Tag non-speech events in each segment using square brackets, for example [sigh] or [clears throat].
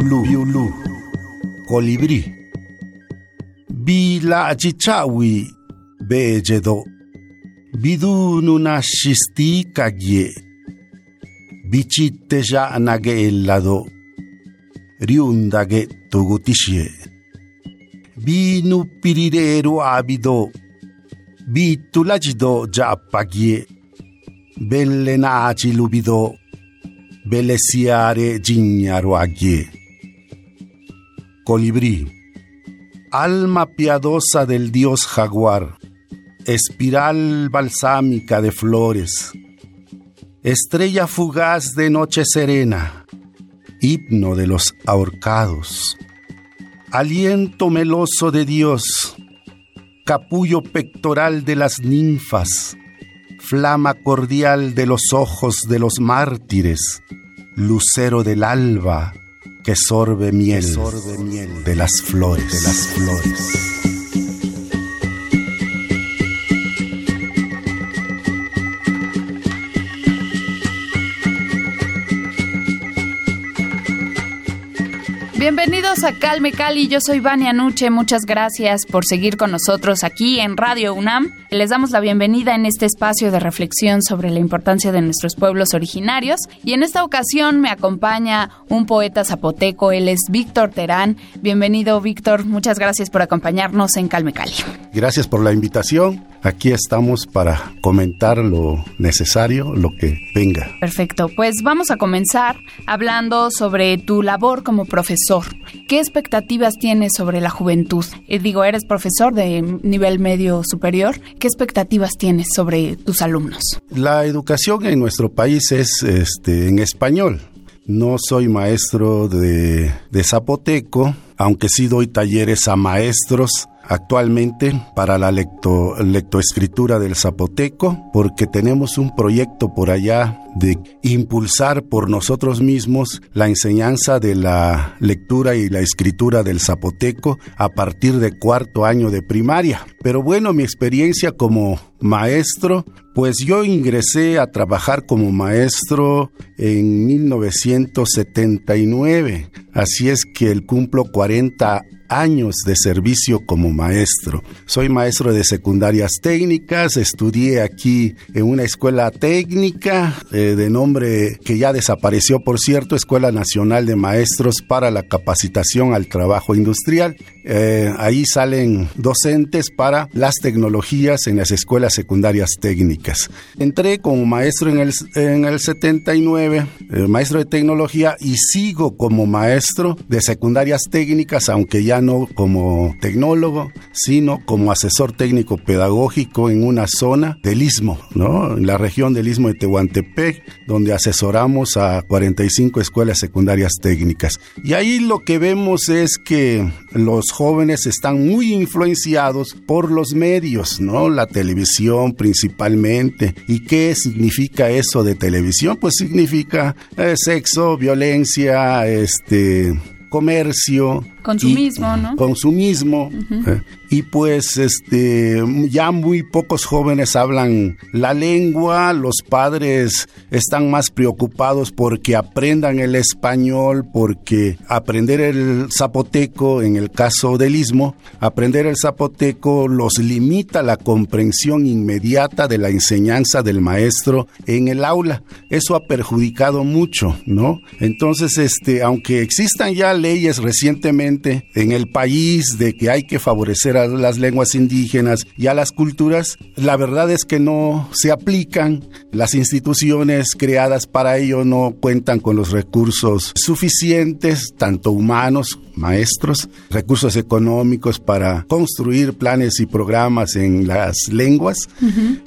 Biulu, Biulu. Colibrí. Bila chichawi, bejedo. Bidu nunashisti kagye. Bichitte ya nage ellado. Riundage togutishie. Binu pirirero abido. Bitulagido ya pagye. Belle naci lubido. Belle siare gignaro agye. Colibrí, alma piadosa del dios jaguar, espiral balsámica de flores, estrella fugaz de noche serena, himno de los ahorcados, aliento meloso de Dios, capullo pectoral de las ninfas, flama cordial de los ojos de los mártires, lucero del alba que sorbe miel, de las flores, de las flores. Bienvenidos a Calme Cali, yo soy Vania Nuche, muchas gracias por seguir con nosotros aquí en Radio UNAM. Les damos la bienvenida en este espacio de reflexión sobre la importancia de nuestros pueblos originarios y en esta ocasión me acompaña un poeta zapoteco, él es Víctor Terán. Bienvenido Víctor, muchas gracias por acompañarnos en Calme Cali. Gracias por la invitación. Aquí estamos para comentar lo necesario, lo que venga. Perfecto, pues vamos a comenzar hablando sobre tu labor como profesor. ¿Qué expectativas tienes sobre la juventud? Eh, digo, eres profesor de nivel medio superior. ¿Qué expectativas tienes sobre tus alumnos? La educación en nuestro país es este, en español. No soy maestro de, de zapoteco, aunque sí doy talleres a maestros actualmente para la lecto, lectoescritura del zapoteco, porque tenemos un proyecto por allá de impulsar por nosotros mismos la enseñanza de la lectura y la escritura del zapoteco a partir de cuarto año de primaria. Pero bueno, mi experiencia como maestro, pues yo ingresé a trabajar como maestro en 1979, así es que el cumplo 40 años de servicio como maestro. Soy maestro de secundarias técnicas, estudié aquí en una escuela técnica eh, de nombre que ya desapareció, por cierto, Escuela Nacional de Maestros para la Capacitación al Trabajo Industrial. Eh, ahí salen docentes para las tecnologías en las escuelas secundarias técnicas. Entré como maestro en el, en el 79, eh, maestro de tecnología, y sigo como maestro de secundarias técnicas, aunque ya no como tecnólogo, sino como asesor técnico pedagógico en una zona del Istmo, ¿no? en la región del Istmo de Tehuantepec, donde asesoramos a 45 escuelas secundarias técnicas. Y ahí lo que vemos es que los jóvenes están muy influenciados por los medios, ¿no? La televisión principalmente. ¿Y qué significa eso de televisión? Pues significa eh, sexo, violencia, este comercio. Consumismo, ¿no? Consumismo. Eh, y pues este ya muy pocos jóvenes hablan la lengua, los padres están más preocupados porque aprendan el español, porque aprender el zapoteco, en el caso del istmo, aprender el zapoteco los limita la comprensión inmediata de la enseñanza del maestro en el aula. Eso ha perjudicado mucho, ¿no? Entonces, este, aunque existan ya leyes recientemente en el país de que hay que favorecer a las lenguas indígenas y a las culturas, la verdad es que no se aplican. Las instituciones creadas para ello no cuentan con los recursos suficientes, tanto humanos maestros, recursos económicos para construir planes y programas en las lenguas.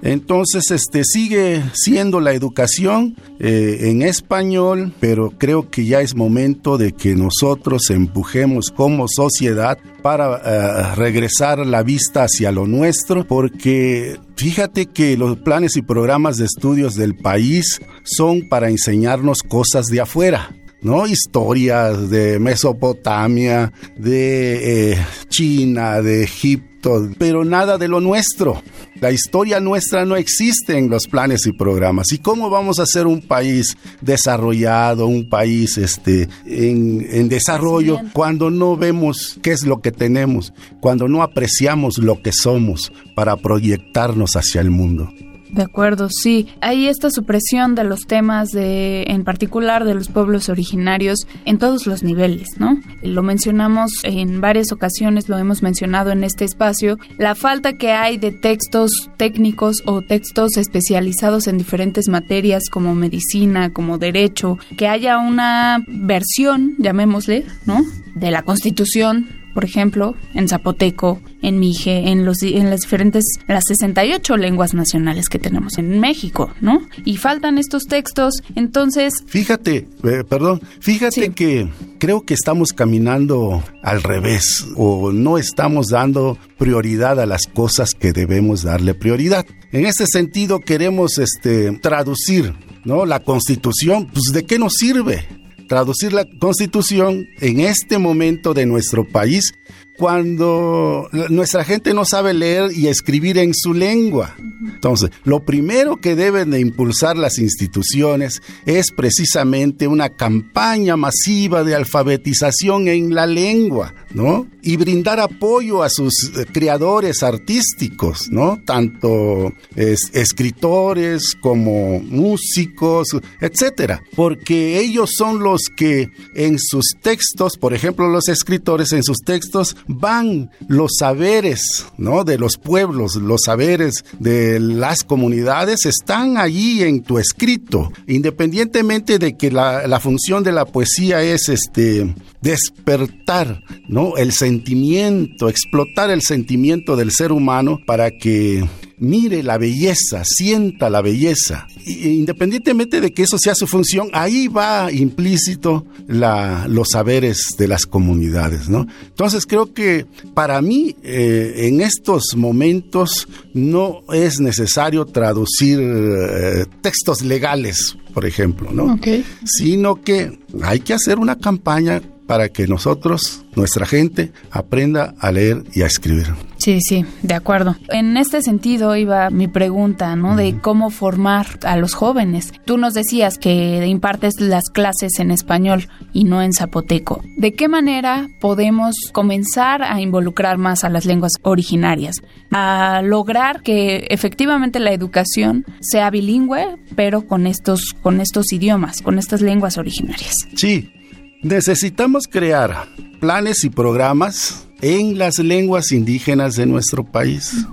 Entonces, este sigue siendo la educación eh, en español, pero creo que ya es momento de que nosotros empujemos como sociedad para eh, regresar la vista hacia lo nuestro, porque fíjate que los planes y programas de estudios del país son para enseñarnos cosas de afuera ¿no? Historias de Mesopotamia, de eh, China, de Egipto, pero nada de lo nuestro. La historia nuestra no existe en los planes y programas. ¿Y cómo vamos a ser un país desarrollado, un país este, en, en desarrollo, cuando no vemos qué es lo que tenemos, cuando no apreciamos lo que somos para proyectarnos hacia el mundo? De acuerdo, sí. Hay esta supresión de los temas de, en particular de los pueblos originarios en todos los niveles, ¿no? Lo mencionamos en varias ocasiones, lo hemos mencionado en este espacio, la falta que hay de textos técnicos o textos especializados en diferentes materias como medicina, como derecho, que haya una versión, llamémosle, ¿no? De la Constitución por ejemplo, en zapoteco, en mije, en, los, en las diferentes, las 68 lenguas nacionales que tenemos en México, ¿no? Y faltan estos textos, entonces... Fíjate, eh, perdón, fíjate que creo que estamos caminando al revés o no estamos dando prioridad a las cosas que debemos darle prioridad. En ese sentido queremos este, traducir ¿no? La constitución, pues ¿de qué nos sirve? Traducir la constitución en este momento de nuestro país cuando nuestra gente no sabe leer y escribir en su lengua. Entonces, lo primero que deben de impulsar las instituciones es precisamente una campaña masiva de alfabetización en la lengua, ¿no? Y brindar apoyo a sus eh, creadores artísticos, ¿no? Tanto escritores como músicos, etcétera, porque ellos son los que en sus textos, por ejemplo, los escritores en sus textos van los saberes, ¿no? De los pueblos, los saberes de las comunidades están allí en tu escrito, independientemente de que la, función de la poesía es este despertar, ¿no? El sentimiento, explotar el sentimiento del ser humano para que mire la belleza, sienta la belleza. independientemente de que eso sea su función, ahí va implícito la, los saberes de las comunidades, ¿no? Entonces creo que para mí eh, en estos momentos no es necesario traducir eh, textos legales, por ejemplo, ¿no? Sino que hay que hacer una campaña para que nosotros, nuestra gente, aprenda a leer y a escribir. Sí, sí, de acuerdo. En este sentido iba mi pregunta, ¿no? De cómo formar a los jóvenes. Tú nos decías que impartes las clases en español y no en zapoteco. ¿De qué manera podemos comenzar a involucrar más a las lenguas originarias? A lograr que efectivamente la educación sea bilingüe, pero con estos, con estos idiomas, con estas lenguas originarias. Sí, necesitamos crear planes y programas en las lenguas indígenas de nuestro país.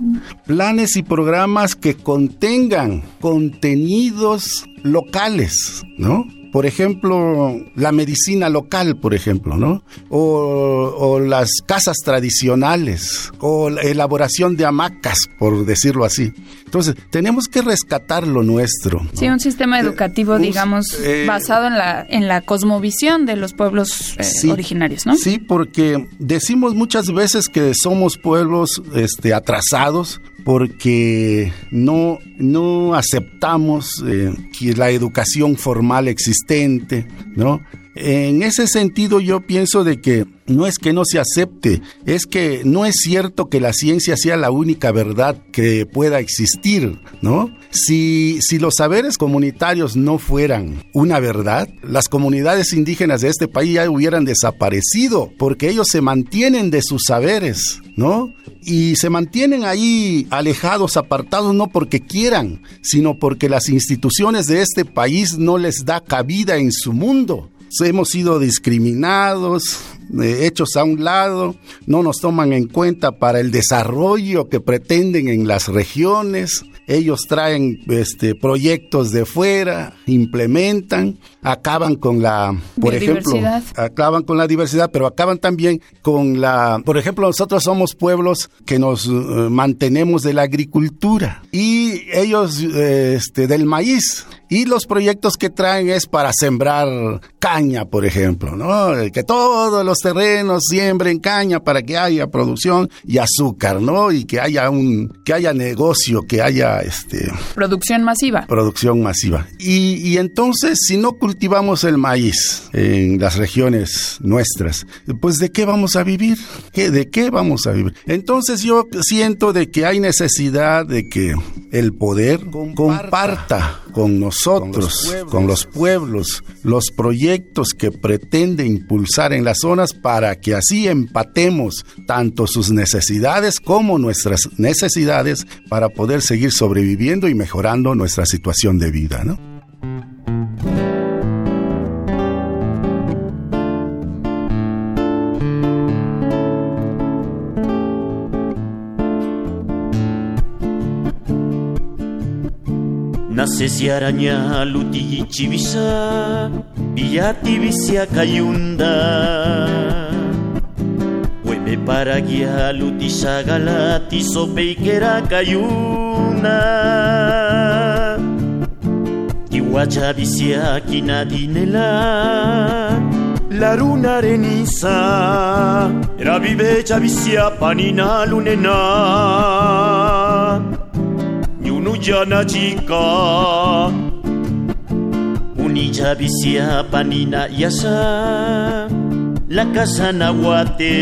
Planes y programas que contengan contenidos locales, ¿no? Por ejemplo, la medicina local, por ejemplo, ¿no? O, las casas tradicionales, o la elaboración de hamacas, por decirlo así. Entonces, tenemos que rescatar lo nuestro. Sí, un sistema eh, educativo, digamos, eh, basado en la, en la cosmovisión de los pueblos eh, originarios, ¿no? Sí, porque decimos muchas veces que somos pueblos este, atrasados, porque no, no aceptamos eh, que la educación formal existente, ¿no? En ese sentido yo pienso de que no es que no se acepte, es que no es cierto que la ciencia sea la única verdad que pueda existir, ¿no? Si, si los saberes comunitarios no fueran una verdad, las comunidades indígenas de este país ya hubieran desaparecido, porque ellos se mantienen de sus saberes, ¿no? Y se mantienen ahí alejados, apartados, no porque quieran, sino porque las instituciones de este país no les da cabida en su mundo. Hemos sido discriminados, eh, hechos a un lado, no nos toman en cuenta para el desarrollo que pretenden en las regiones. Ellos traen este, proyectos de fuera, implementan, acaban con la, por ejemplo, acaban con la diversidad, pero acaban también con la, por ejemplo, nosotros somos pueblos que nos eh, mantenemos de la agricultura y ellos eh, este, del maíz. Y los proyectos que traen es para sembrar caña, por ejemplo, ¿no? Que todos los terrenos siembren caña para que haya producción y azúcar, ¿no? Y que haya un, que haya negocio, que haya este. Producción masiva. Producción masiva. Y, y entonces, si no cultivamos el maíz en las regiones nuestras, pues ¿de qué vamos a vivir? ¿De qué vamos a vivir? Entonces yo siento de que hay necesidad de que el poder comparta con nosotros, con los, pueblos, los proyectos que pretende impulsar en las zonas para que así empatemos tanto sus necesidades como nuestras necesidades para poder seguir sobreviviendo y mejorando nuestra situación de vida, ¿no? Nasesi araña luti chivisa Villati visia cayunda. Hueve para guía luti sagalati sopeikera cayuna. Tihuacha visia kinadinela la luna areniza. Era vivecha visia panina lunena jana chica Unilla visia panina yasa La casa nahuate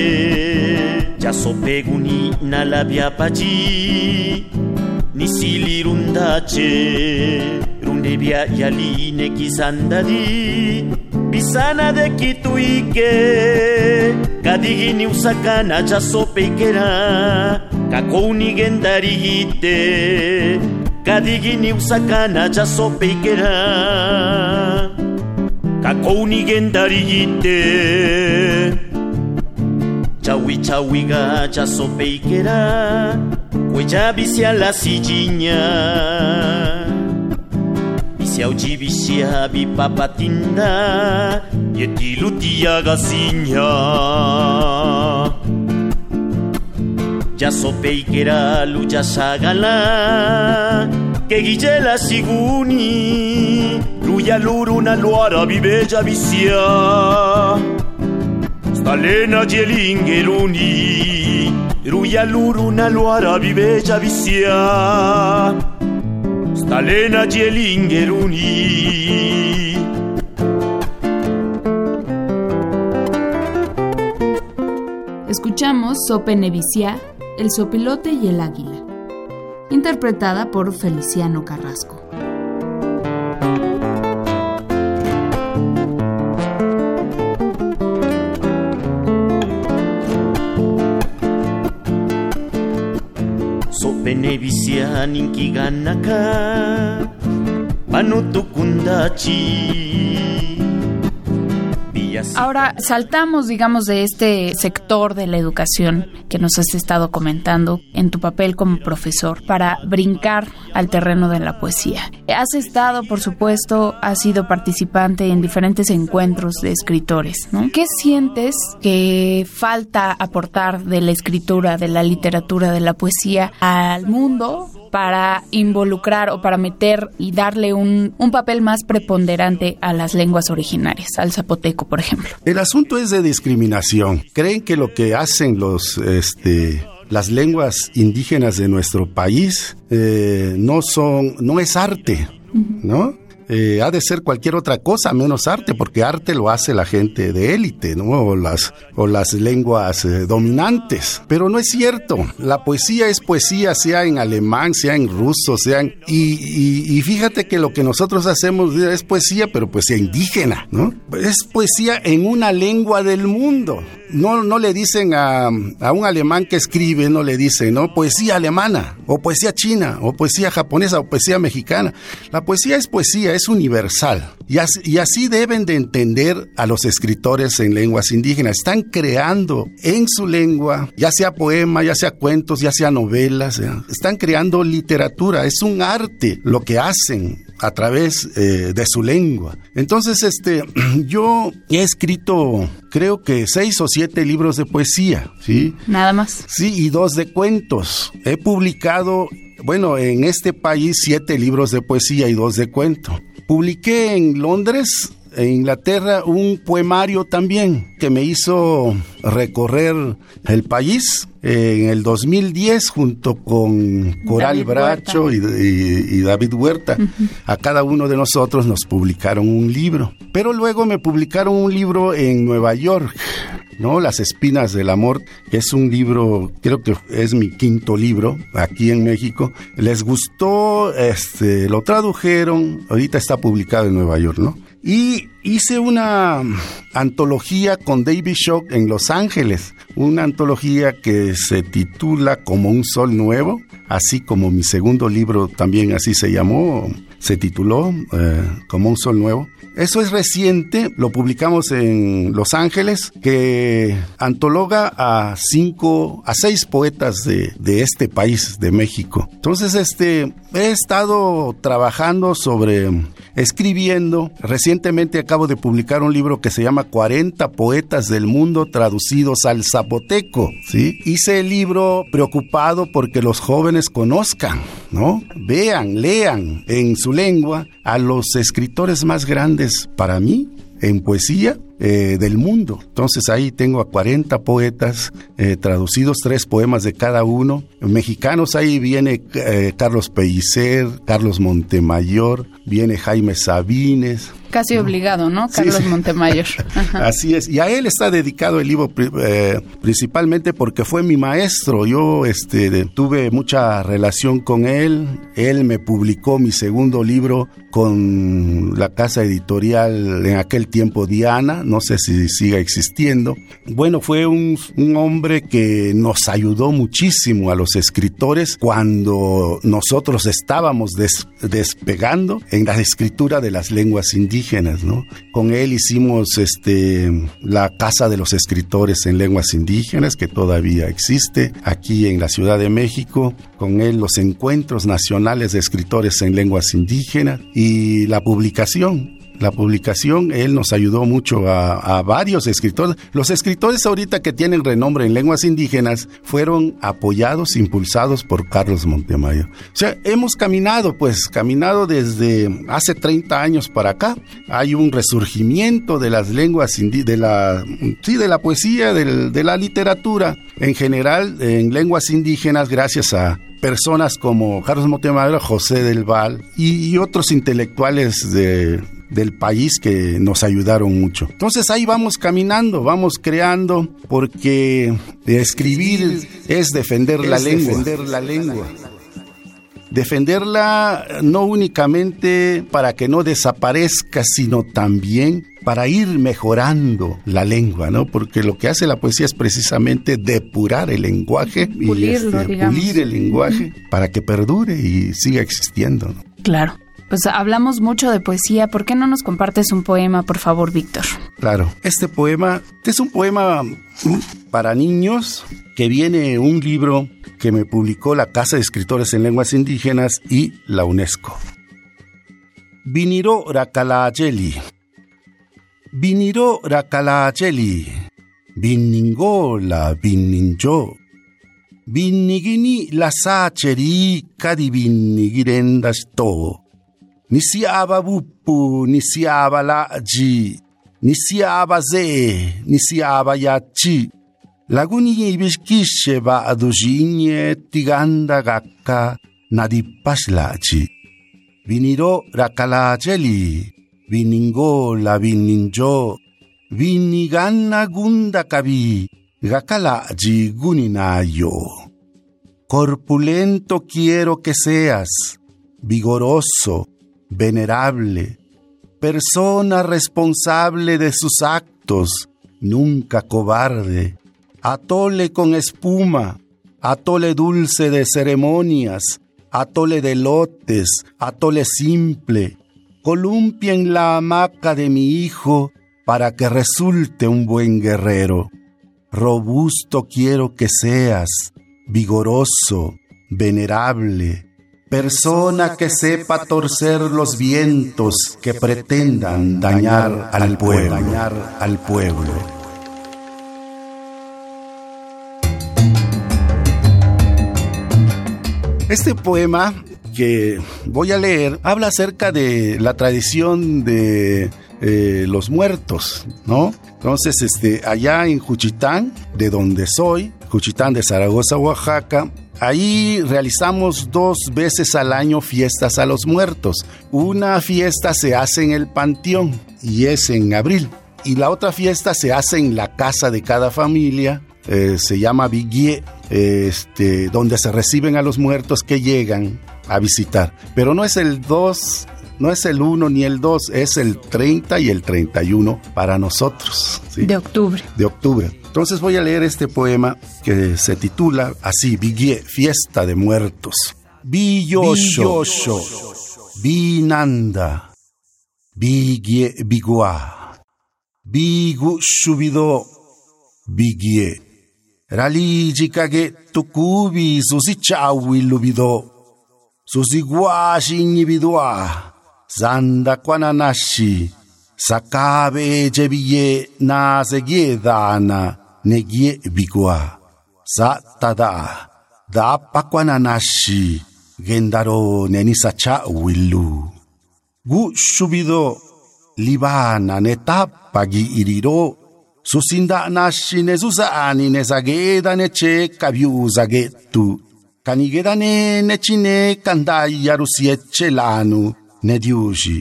Ya sopeguni na labia pachi Ni silirundache Rundebia yaline kizandadi Bisana de kituike Kadigini usakana ya sopeikera Kakouni gendarigite kadigini usakana jasopeikera kakouni gendarigite chawi chawiga jasopeikera kueja bisia la sijinya. Bisia uji bisia bipapatinda yetilutia gasinya ya sopeikera luya sagala que guillela siguni luya luruna luara viveja visia stalena jelingeruni ruya luruna luara viveja visia stalena jelingeruni Escuchamos Sope Nevicia el sopilote y el águila, interpretada por Feliciano Carrasco. Sopenevisia ninkiganaka panutukundachi Ahora saltamos, digamos, de este sector de la educación que nos has estado comentando en tu papel como profesor para brincar al terreno de la poesía. Has estado, por supuesto, has sido participante en diferentes encuentros de escritores, ¿no? ¿Qué sientes que falta aportar de la escritura, de la literatura, de la poesía al mundo para involucrar o para meter y darle un, un, papel más preponderante a las lenguas originarias, al zapoteco, por ejemplo. El asunto es de discriminación. Creen que lo que hacen los, este, las lenguas indígenas de nuestro país eh, no son, no es arte, ¿no? Eh, ha de ser cualquier otra cosa menos arte, porque arte lo hace la gente de élite, ¿no? O las, o las lenguas eh, dominantes. Pero no es cierto. La poesía es poesía, sea en alemán, sea en ruso, sea en... Y, y, fíjate que lo que nosotros hacemos es poesía, pero poesía indígena, ¿no? Es poesía en una lengua del mundo. no, no le dicen a, a, un alemán que escribe, no le dicen, ¿no? Poesía alemana, o poesía china, o poesía japonesa, o poesía mexicana. La poesía es poesía, es universal. Y así, y así deben de entender a los escritores en lenguas indígenas. Están creando en su lengua, ya sea poema, ya sea cuentos, ya sea novelas, están creando literatura. Es un arte lo que hacen a través eh, de su lengua. Entonces, este, [clears throat] yo he escrito, creo que seis o siete libros de poesía, ¿sí? Nada más. Sí, y dos de cuentos. He publicado, bueno, en este país siete libros de poesía y dos de cuento. Publiqué en Londres en Inglaterra un poemario también que me hizo recorrer el país en el 2010 junto con Coral Bracho y, David Huerta. A cada uno de nosotros nos publicaron un libro. Pero luego me publicaron un libro en Nueva York. ¿no? Las espinas del amor, que es un libro, creo que es mi quinto libro aquí en México. Les gustó, este, lo tradujeron, ahorita está publicado en Nueva York, ¿no? Y hice una antología con David Shock en Los Ángeles, una antología que se titula Como un Sol Nuevo, así como mi segundo libro también así se llamó, se tituló eh, Como un Sol Nuevo. Eso es reciente, lo publicamos en Los Ángeles, que antologa a cinco, a seis poetas de, de este país, de México. Entonces, este, he estado trabajando sobre, escribiendo. Recientemente acabo de publicar un libro que se llama 40 poetas del mundo traducidos al zapoteco. Hice el libro preocupado porque los jóvenes conozcan, ¿no? Vean, lean en su lengua a los escritores más grandes para mí en poesía eh, del mundo. Entonces ahí tengo a 40 poetas eh, traducidos, tres poemas de cada uno. Mexicanos ahí viene eh, Carlos Pellicer, Carlos Montemayor, viene Jaime Sabines, Casi obligado, ¿no? Carlos [laughs] Montemayor. Así es. Y a él está dedicado el libro principalmente porque fue mi maestro. Yo este, tuve mucha relación con él. Él me publicó mi segundo libro con la casa editorial en aquel tiempo Diana. No sé si siga existiendo. Bueno, fue un, hombre que nos ayudó muchísimo a los escritores cuando nosotros estábamos despegando en la escritura de las lenguas indígenas ¿no? Con él hicimos este, la Casa de los Escritores en Lenguas Indígenas, que todavía existe aquí en la Ciudad de México. Con él los Encuentros Nacionales de Escritores en Lenguas Indígenas y la publicación la publicación, él nos ayudó mucho a, varios escritores. Los escritores ahorita que tienen renombre en lenguas indígenas fueron apoyados, impulsados por Carlos Montemayor. O sea, hemos caminado, pues, caminado desde hace 30 años para acá. Hay un resurgimiento de las lenguas, de la, sí, de la poesía, de la literatura en general en lenguas indígenas gracias a personas como Carlos Montemayor, José del Val y otros intelectuales de del país que nos ayudaron mucho. Entonces ahí vamos caminando, vamos creando, porque escribir es defender la lengua. Defender la lengua. Defenderla no únicamente para que no desaparezca, sino también para ir mejorando la lengua, ¿no? Porque lo que hace la poesía es precisamente depurar el lenguaje y este, pulir el lenguaje para que perdure y siga existiendo. ¿no? Claro. Pues hablamos mucho de poesía. ¿Por qué no nos compartes un poema, por favor, Víctor? Claro. Este poema es un poema para niños que viene un libro que me publicó la Casa de Escritores en Lenguas Indígenas y la UNESCO. Viniro Rakalayeli. Viniro Rakalayeli. Vinningola Vinninjo. Vinnigini la sacheri kadi vinnigirendasto nisiaba bupu, nisiaba laji, nisiaba ze, nisiaba yachi. Laguni ibishkishe ba adujinye tiganda gakka nadipaslachi. Viniro rakalajeli, viningo la vininjo, viniganna gunda kabi, gakalaji guninayo. Corpulento quiero que seas, vigoroso, venerable, persona responsable de sus actos, nunca cobarde, atole con espuma, atole dulce de ceremonias, atole de lotes, atole simple, columpia en la hamaca de mi hijo para que resulte un buen guerrero. Robusto quiero que seas, vigoroso, venerable, persona que sepa torcer los vientos que pretendan dañar al pueblo. Dañar al pueblo. Este poema que voy a leer habla acerca de la tradición de eh, los muertos, ¿no? Entonces, este, allá en Juchitán, de donde soy, Juchitán de Zaragoza, Oaxaca, Ahí realizamos dos veces al año fiestas a los muertos. Una fiesta se hace en el panteón y es en abril. Y la otra fiesta se hace en la casa de cada familia. Eh, se llama Vigie, este, donde se reciben a los muertos que llegan a visitar. Pero no es el 2, no es el 1 ni el 2, es el 30 y el 31 para nosotros. De octubre. De octubre. Entonces voy a leer este poema que se titula así, Vigie, Fiesta de Muertos. Biyosho, Binanda, Bigie Bigua, Bigu Shubido, Bigie. Raligi kage tukubi susi chawi lubido, susi guashi inibidua, zanda kwananashi, sakabe jebiye na dana negie bigua. Sa tada da pakwananashi gendaro nenisacha willu gu shubido libana netapagi iriro. Susinda nashi nezusani nezageda neche kabiuzagetu kanigeda ne nechine kandaya rusiecelanu nediushi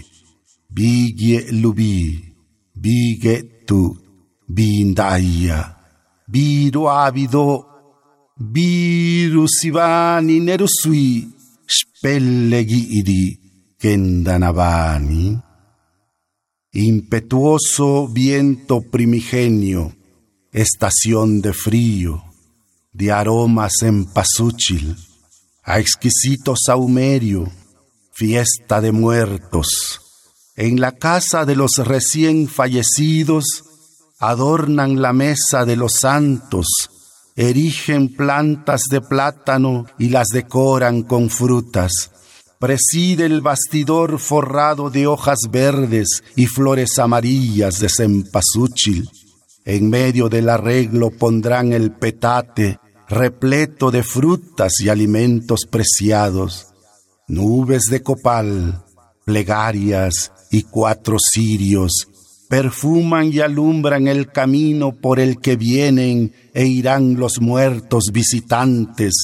bigie lubi bige tu bindaya biru avido biru sivani nerusui spellegi idi kendanavani impetuoso viento primigenio estación de frío de aromas en pasúchil a exquisito saumerio fiesta de muertos en la casa de los recién fallecidos adornan la mesa de los santos, erigen plantas de plátano y las decoran con frutas. Preside el bastidor forrado de hojas verdes y flores amarillas de cempasúchil. En medio del arreglo pondrán el petate, repleto de frutas y alimentos preciados. Nubes de copal, plegarias y cuatro cirios perfuman y alumbran el camino por el que vienen e irán los muertos visitantes,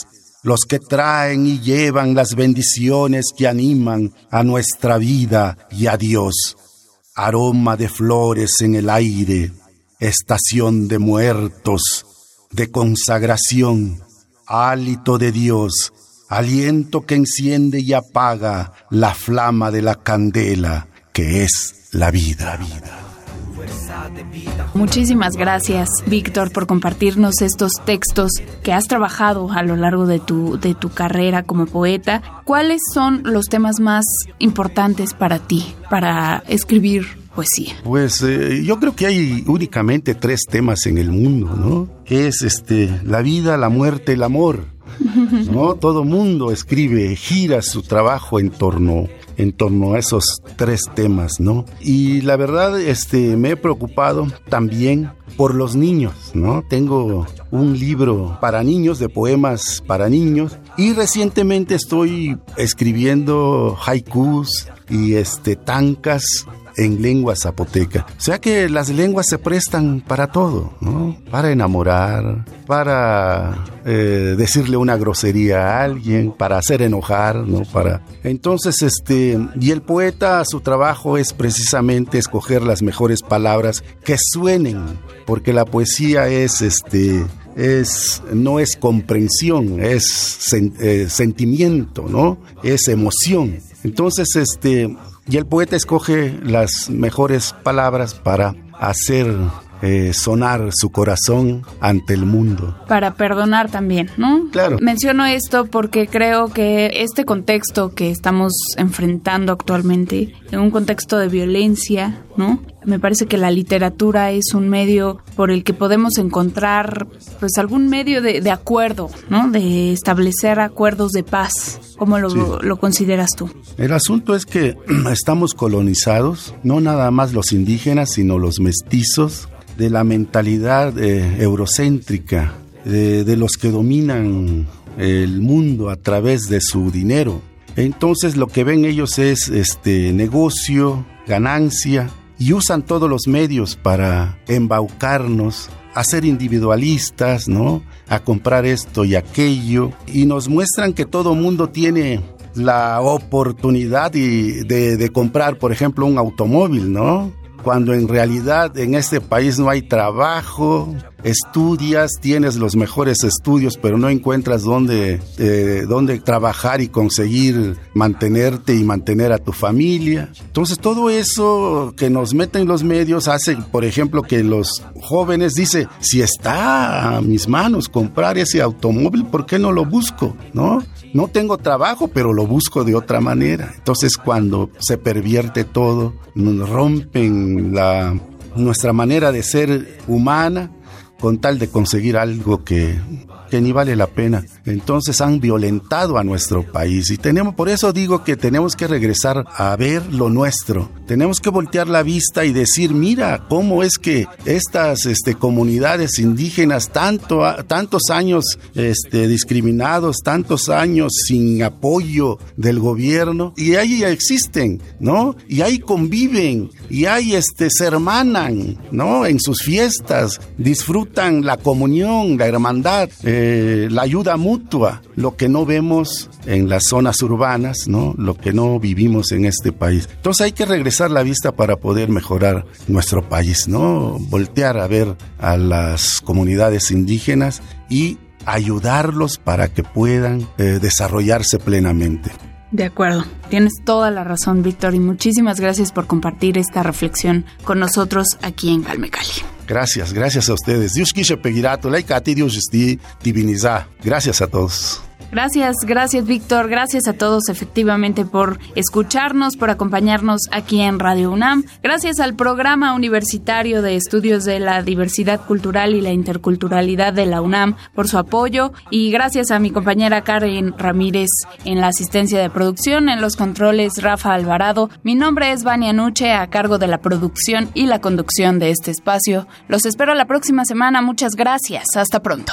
los que traen y llevan las bendiciones que animan a nuestra vida y a Dios. Aroma de flores en el aire, estación de muertos, de consagración, hálito de Dios, aliento que enciende y apaga la flama de la candela que es la vida. Muchísimas gracias, Víctor, por compartirnos estos textos que has trabajado a lo largo de tu, de tu carrera como poeta. ¿Cuáles son los temas más importantes para ti, para escribir poesía? Pues eh, yo creo que hay únicamente tres temas en el mundo, ¿no? Que es este, la vida, la muerte, el amor. ¿no? [laughs] Todo mundo escribe, gira su trabajo en torno en torno a esos tres temas, ¿no? Y la verdad, este, me he preocupado también por los niños, ¿no? Tengo un libro para niños, de poemas para niños, y recientemente estoy escribiendo haikus y este, tancas en lengua zapoteca. O sea que las lenguas se prestan para todo, ¿no? Para enamorar, para eh, decirle una grosería a alguien, para hacer enojar, ¿no? Para... Entonces, este, y el poeta, su trabajo es precisamente escoger las mejores palabras que suenen, porque la poesía es, este, es, no es comprensión, es eh, sentimiento, ¿no? Es emoción. Entonces, este, y el poeta escoge las mejores palabras para hacer eh, sonar su corazón ante el mundo. Para perdonar también, ¿no? Claro. Menciono esto porque creo que este contexto que estamos enfrentando actualmente, en un contexto de violencia, ¿no? Me parece que la literatura es un medio por el que podemos encontrar, pues, algún medio de, acuerdo, ¿no? De establecer acuerdos de paz. ¿Cómo lo, lo consideras tú? El asunto es que [clears throat] estamos colonizados, no nada más los indígenas, sino los mestizos, de la mentalidad eh, eurocéntrica, de, los que dominan el mundo a través de su dinero. Entonces lo que ven ellos es este negocio, ganancia y usan todos los medios para embaucarnos, a ser individualistas, ¿no? A comprar esto y aquello y nos muestran que todo mundo tiene la oportunidad de, de comprar, por ejemplo, un automóvil, ¿no? Cuando en realidad en este país no hay trabajo, estudias, tienes los mejores estudios, pero no encuentras dónde, eh, dónde trabajar y conseguir mantenerte y mantener a tu familia. Entonces todo eso que nos meten los medios hace, por ejemplo, que los jóvenes dicen, si está a mis manos comprar ese automóvil, ¿por qué no lo busco? ¿No? No tengo trabajo, pero lo busco de otra manera. Entonces cuando se pervierte todo, rompen la, nuestra manera de ser humana con tal de conseguir algo que ni vale la pena. Entonces han violentado a nuestro país y tenemos, por eso digo que tenemos que regresar a ver lo nuestro. Tenemos que voltear la vista y decir, mira cómo es que estas este, comunidades indígenas, tanto, tantos años este, discriminados, tantos años sin apoyo del gobierno, y ahí existen, ¿no? Y ahí conviven, y ahí este, se hermanan, ¿no? En sus fiestas, disfrutan la comunión, la hermandad. Eh, la ayuda mutua, lo que no vemos en las zonas urbanas, ¿no? Lo que no vivimos en este país. Entonces hay que regresar la vista para poder mejorar nuestro país, ¿no? Voltear a ver a las comunidades indígenas y ayudarlos para que puedan eh, desarrollarse plenamente. De acuerdo, tienes toda la razón, Víctor, y muchísimas gracias por compartir esta reflexión con nosotros aquí en Calmecali. Gracias, gracias a ustedes. Dios quiso pegirato, laikati Dios divinizar. Gracias a todos. Gracias, gracias Víctor, gracias a todos efectivamente por escucharnos, por acompañarnos aquí en Radio UNAM. Gracias al Programa Universitario de Estudios de la Diversidad Cultural y la Interculturalidad de la UNAM por su apoyo y gracias a mi compañera Karen Ramírez en la asistencia de producción, en los controles Rafa Alvarado. Mi nombre es Vania Nuche a cargo de la producción y la conducción de este espacio. Los espero la próxima semana. Muchas gracias. Hasta pronto.